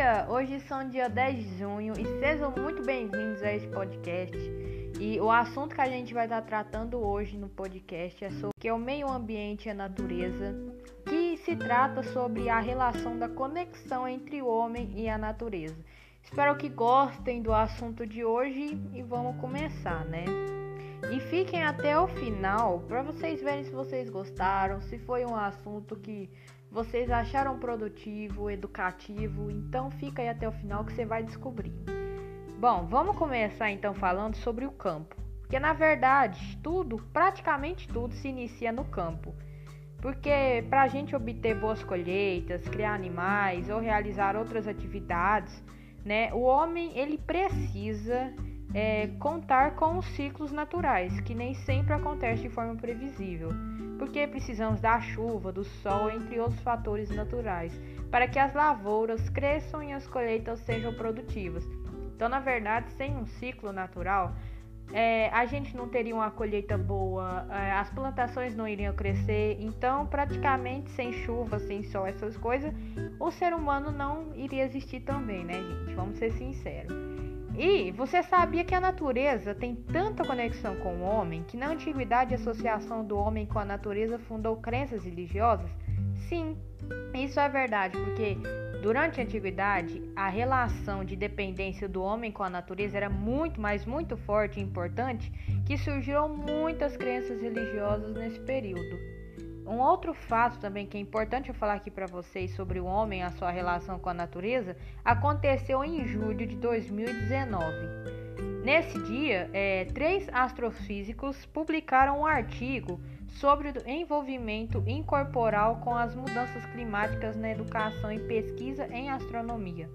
galera, hoje são dia 10 de junho e sejam muito bem-vindos a esse podcast. E o assunto que a gente vai estar tratando hoje no podcast é sobre é o meio ambiente e a natureza, que se trata sobre a relação da conexão entre o homem e a natureza. Espero que gostem do assunto de hoje e vamos começar, né? E fiquem até o final para vocês verem se vocês gostaram, se foi um assunto que vocês acharam produtivo, educativo, então fica aí até o final que você vai descobrir. Bom, vamos começar então falando sobre o campo, porque na verdade tudo, praticamente tudo, se inicia no campo. Porque para a gente obter boas colheitas, criar animais ou realizar outras atividades, né, o homem ele precisa é, contar com os ciclos naturais, que nem sempre acontece de forma previsível porque precisamos da chuva, do sol, entre outros fatores naturais, para que as lavouras cresçam e as colheitas sejam produtivas. Então, na verdade, sem um ciclo natural, é, a gente não teria uma colheita boa, é, as plantações não iriam crescer, então praticamente sem chuva, sem sol, essas coisas, o ser humano não iria existir também, né, gente? Vamos ser sinceros. E você sabia que a natureza tem tanta conexão com o homem que na antiguidade a associação do homem com a natureza fundou crenças religiosas? Sim, isso é verdade, porque durante a antiguidade a relação de dependência do homem com a natureza era muito, mas muito forte e importante que surgiram muitas crenças religiosas nesse período. Um outro fato também que é importante eu falar aqui para vocês sobre o homem e a sua relação com a natureza aconteceu em julho de 2019. Nesse dia, é, três astrofísicos publicaram um artigo sobre o envolvimento incorporal com as mudanças climáticas na educação e pesquisa em astronomia.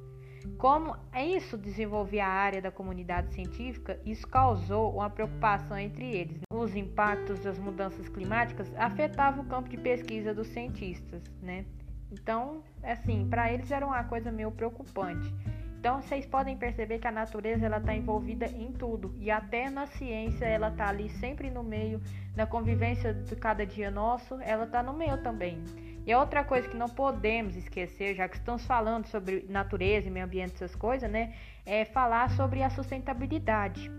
Como isso desenvolvia a área da comunidade científica, isso causou uma preocupação entre eles. Os impactos das mudanças climáticas afetavam o campo de pesquisa dos cientistas, né? Então, assim, para eles era uma coisa meio preocupante. Então, vocês podem perceber que a natureza ela está envolvida em tudo e até na ciência ela está ali sempre no meio da convivência de cada dia nosso, ela está no meio também. E outra coisa que não podemos esquecer, já que estamos falando sobre natureza e meio ambiente, essas coisas, né? É falar sobre a sustentabilidade.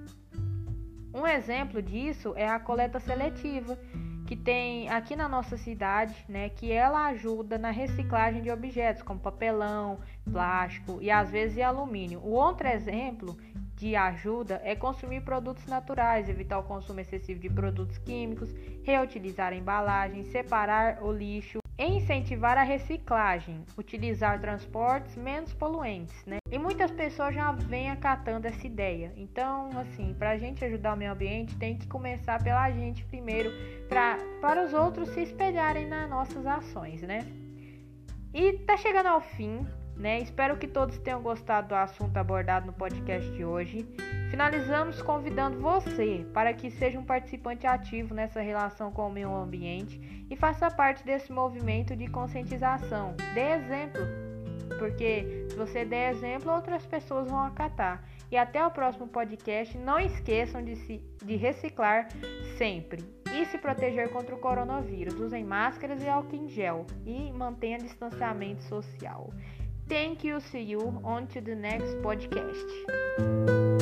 Um exemplo disso é a coleta seletiva, que tem aqui na nossa cidade, né? Que ela ajuda na reciclagem de objetos como papelão, plástico e às vezes alumínio. O outro exemplo de ajuda é consumir produtos naturais, evitar o consumo excessivo de produtos químicos, reutilizar a embalagem, separar o lixo incentivar a reciclagem, utilizar transportes menos poluentes, né? E muitas pessoas já vêm acatando essa ideia. Então, assim, para a gente ajudar o meio ambiente, tem que começar pela gente primeiro, pra, para os outros se espelharem nas nossas ações, né? E tá chegando ao fim né? Espero que todos tenham gostado do assunto abordado no podcast de hoje. Finalizamos convidando você para que seja um participante ativo nessa relação com o meio ambiente e faça parte desse movimento de conscientização. Dê exemplo, porque se você der exemplo, outras pessoas vão acatar. E até o próximo podcast. Não esqueçam de, se, de reciclar sempre e se proteger contra o coronavírus. Usem máscaras e álcool em gel e mantenha distanciamento social. Thank you. See you on to the next podcast.